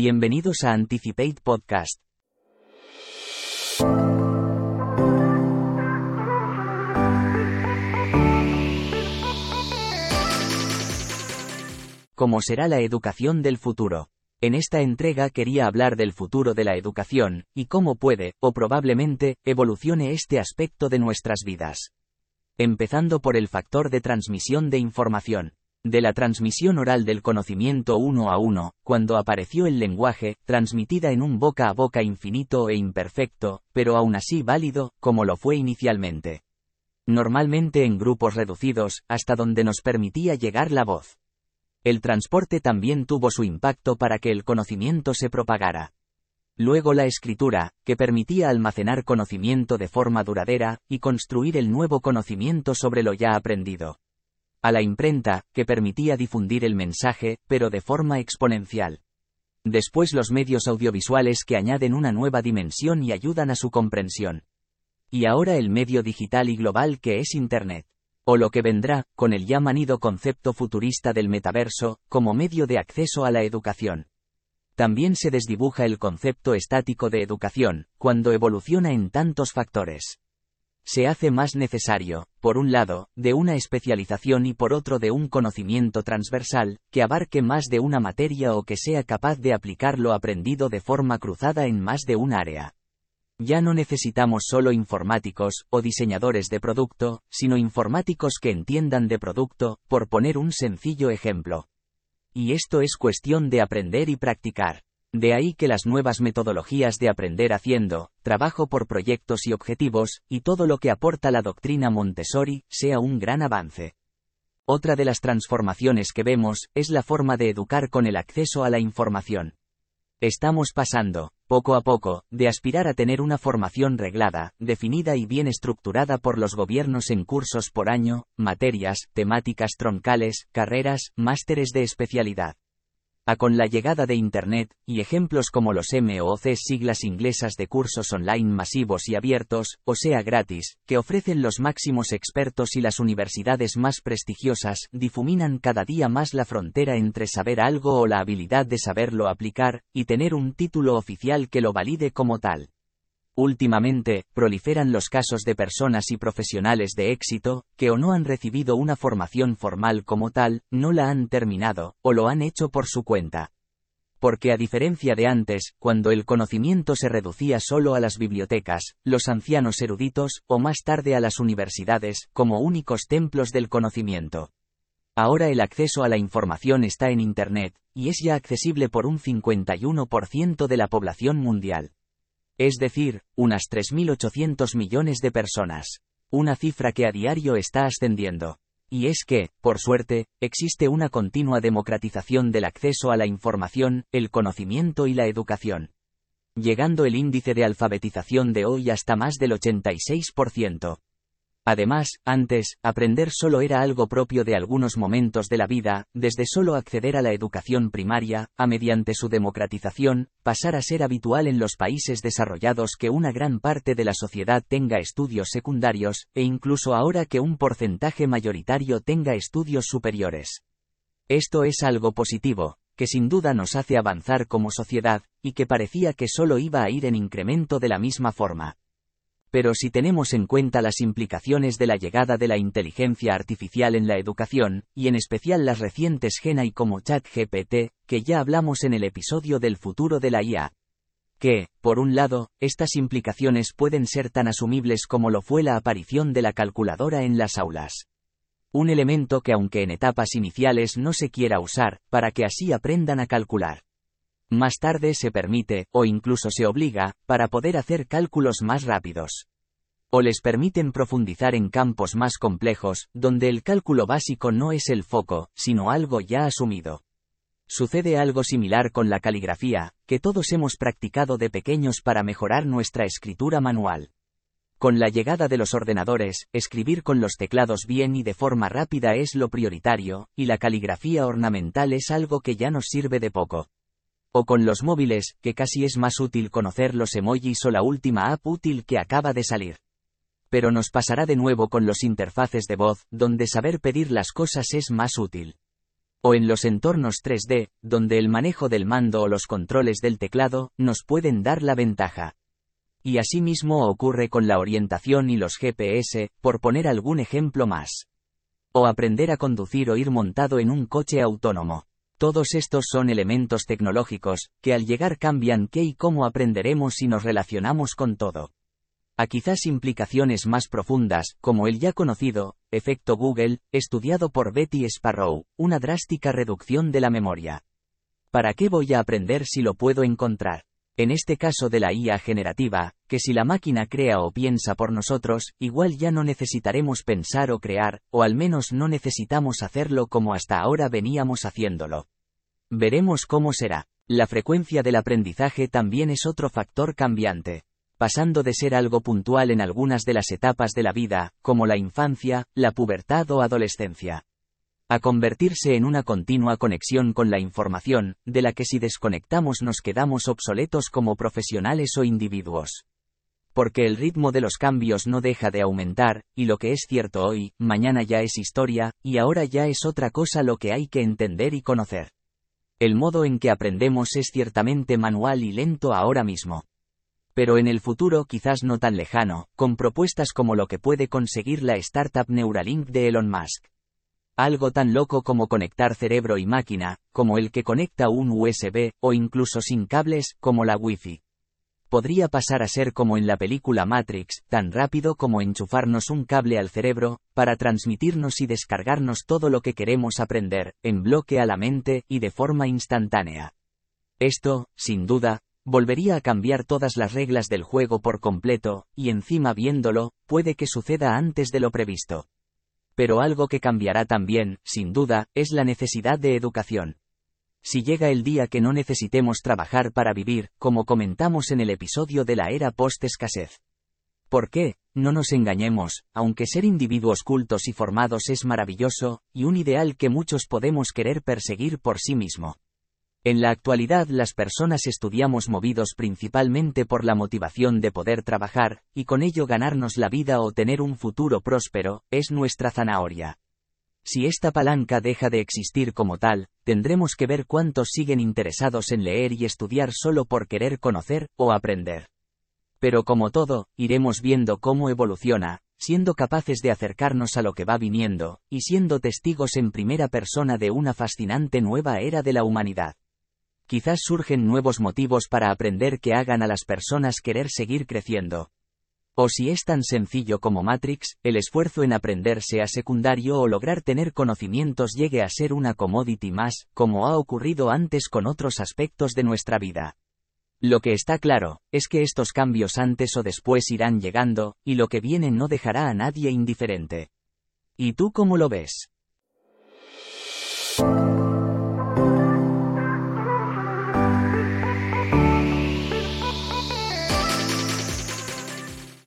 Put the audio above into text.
Bienvenidos a Anticipate Podcast. ¿Cómo será la educación del futuro? En esta entrega quería hablar del futuro de la educación, y cómo puede, o probablemente, evolucione este aspecto de nuestras vidas. Empezando por el factor de transmisión de información de la transmisión oral del conocimiento uno a uno, cuando apareció el lenguaje, transmitida en un boca a boca infinito e imperfecto, pero aún así válido, como lo fue inicialmente. Normalmente en grupos reducidos, hasta donde nos permitía llegar la voz. El transporte también tuvo su impacto para que el conocimiento se propagara. Luego la escritura, que permitía almacenar conocimiento de forma duradera, y construir el nuevo conocimiento sobre lo ya aprendido a la imprenta, que permitía difundir el mensaje, pero de forma exponencial. Después los medios audiovisuales que añaden una nueva dimensión y ayudan a su comprensión. Y ahora el medio digital y global que es Internet. O lo que vendrá, con el ya manido concepto futurista del metaverso, como medio de acceso a la educación. También se desdibuja el concepto estático de educación, cuando evoluciona en tantos factores se hace más necesario, por un lado, de una especialización y por otro de un conocimiento transversal, que abarque más de una materia o que sea capaz de aplicar lo aprendido de forma cruzada en más de un área. Ya no necesitamos solo informáticos o diseñadores de producto, sino informáticos que entiendan de producto, por poner un sencillo ejemplo. Y esto es cuestión de aprender y practicar. De ahí que las nuevas metodologías de aprender haciendo, trabajo por proyectos y objetivos, y todo lo que aporta la doctrina Montessori, sea un gran avance. Otra de las transformaciones que vemos, es la forma de educar con el acceso a la información. Estamos pasando, poco a poco, de aspirar a tener una formación reglada, definida y bien estructurada por los gobiernos en cursos por año, materias, temáticas troncales, carreras, másteres de especialidad a con la llegada de Internet, y ejemplos como los MOOC siglas inglesas de cursos online masivos y abiertos, o sea gratis, que ofrecen los máximos expertos y las universidades más prestigiosas, difuminan cada día más la frontera entre saber algo o la habilidad de saberlo aplicar, y tener un título oficial que lo valide como tal. Últimamente, proliferan los casos de personas y profesionales de éxito, que o no han recibido una formación formal como tal, no la han terminado, o lo han hecho por su cuenta. Porque a diferencia de antes, cuando el conocimiento se reducía solo a las bibliotecas, los ancianos eruditos, o más tarde a las universidades, como únicos templos del conocimiento. Ahora el acceso a la información está en Internet, y es ya accesible por un 51% de la población mundial es decir, unas 3.800 millones de personas. Una cifra que a diario está ascendiendo. Y es que, por suerte, existe una continua democratización del acceso a la información, el conocimiento y la educación. Llegando el índice de alfabetización de hoy hasta más del 86%. Además, antes, aprender solo era algo propio de algunos momentos de la vida, desde solo acceder a la educación primaria, a mediante su democratización, pasar a ser habitual en los países desarrollados que una gran parte de la sociedad tenga estudios secundarios, e incluso ahora que un porcentaje mayoritario tenga estudios superiores. Esto es algo positivo, que sin duda nos hace avanzar como sociedad, y que parecía que solo iba a ir en incremento de la misma forma. Pero si tenemos en cuenta las implicaciones de la llegada de la inteligencia artificial en la educación, y en especial las recientes GenAI como ChatGPT, que ya hablamos en el episodio del futuro de la IA, que, por un lado, estas implicaciones pueden ser tan asumibles como lo fue la aparición de la calculadora en las aulas. Un elemento que aunque en etapas iniciales no se quiera usar, para que así aprendan a calcular. Más tarde se permite, o incluso se obliga, para poder hacer cálculos más rápidos. O les permiten profundizar en campos más complejos, donde el cálculo básico no es el foco, sino algo ya asumido. Sucede algo similar con la caligrafía, que todos hemos practicado de pequeños para mejorar nuestra escritura manual. Con la llegada de los ordenadores, escribir con los teclados bien y de forma rápida es lo prioritario, y la caligrafía ornamental es algo que ya nos sirve de poco. O con los móviles, que casi es más útil conocer los emojis o la última app útil que acaba de salir. Pero nos pasará de nuevo con los interfaces de voz, donde saber pedir las cosas es más útil. O en los entornos 3D, donde el manejo del mando o los controles del teclado nos pueden dar la ventaja. Y asimismo ocurre con la orientación y los GPS, por poner algún ejemplo más. O aprender a conducir o ir montado en un coche autónomo. Todos estos son elementos tecnológicos, que al llegar cambian qué y cómo aprenderemos si nos relacionamos con todo. A quizás implicaciones más profundas, como el ya conocido, efecto Google, estudiado por Betty Sparrow, una drástica reducción de la memoria. ¿Para qué voy a aprender si lo puedo encontrar? En este caso de la IA generativa, que si la máquina crea o piensa por nosotros, igual ya no necesitaremos pensar o crear, o al menos no necesitamos hacerlo como hasta ahora veníamos haciéndolo. Veremos cómo será. La frecuencia del aprendizaje también es otro factor cambiante. Pasando de ser algo puntual en algunas de las etapas de la vida, como la infancia, la pubertad o adolescencia a convertirse en una continua conexión con la información, de la que si desconectamos nos quedamos obsoletos como profesionales o individuos. Porque el ritmo de los cambios no deja de aumentar, y lo que es cierto hoy, mañana ya es historia, y ahora ya es otra cosa lo que hay que entender y conocer. El modo en que aprendemos es ciertamente manual y lento ahora mismo. Pero en el futuro quizás no tan lejano, con propuestas como lo que puede conseguir la startup Neuralink de Elon Musk. Algo tan loco como conectar cerebro y máquina, como el que conecta un USB, o incluso sin cables, como la Wi-Fi. Podría pasar a ser como en la película Matrix, tan rápido como enchufarnos un cable al cerebro, para transmitirnos y descargarnos todo lo que queremos aprender, en bloque a la mente, y de forma instantánea. Esto, sin duda, volvería a cambiar todas las reglas del juego por completo, y encima viéndolo, puede que suceda antes de lo previsto. Pero algo que cambiará también, sin duda, es la necesidad de educación. Si llega el día que no necesitemos trabajar para vivir, como comentamos en el episodio de la era post-escasez. ¿Por qué? No nos engañemos, aunque ser individuos cultos y formados es maravilloso, y un ideal que muchos podemos querer perseguir por sí mismo. En la actualidad las personas estudiamos movidos principalmente por la motivación de poder trabajar, y con ello ganarnos la vida o tener un futuro próspero, es nuestra zanahoria. Si esta palanca deja de existir como tal, tendremos que ver cuántos siguen interesados en leer y estudiar solo por querer conocer o aprender. Pero como todo, iremos viendo cómo evoluciona, siendo capaces de acercarnos a lo que va viniendo, y siendo testigos en primera persona de una fascinante nueva era de la humanidad. Quizás surgen nuevos motivos para aprender que hagan a las personas querer seguir creciendo. O si es tan sencillo como Matrix, el esfuerzo en aprender sea secundario o lograr tener conocimientos llegue a ser una commodity más, como ha ocurrido antes con otros aspectos de nuestra vida. Lo que está claro, es que estos cambios antes o después irán llegando, y lo que viene no dejará a nadie indiferente. ¿Y tú cómo lo ves?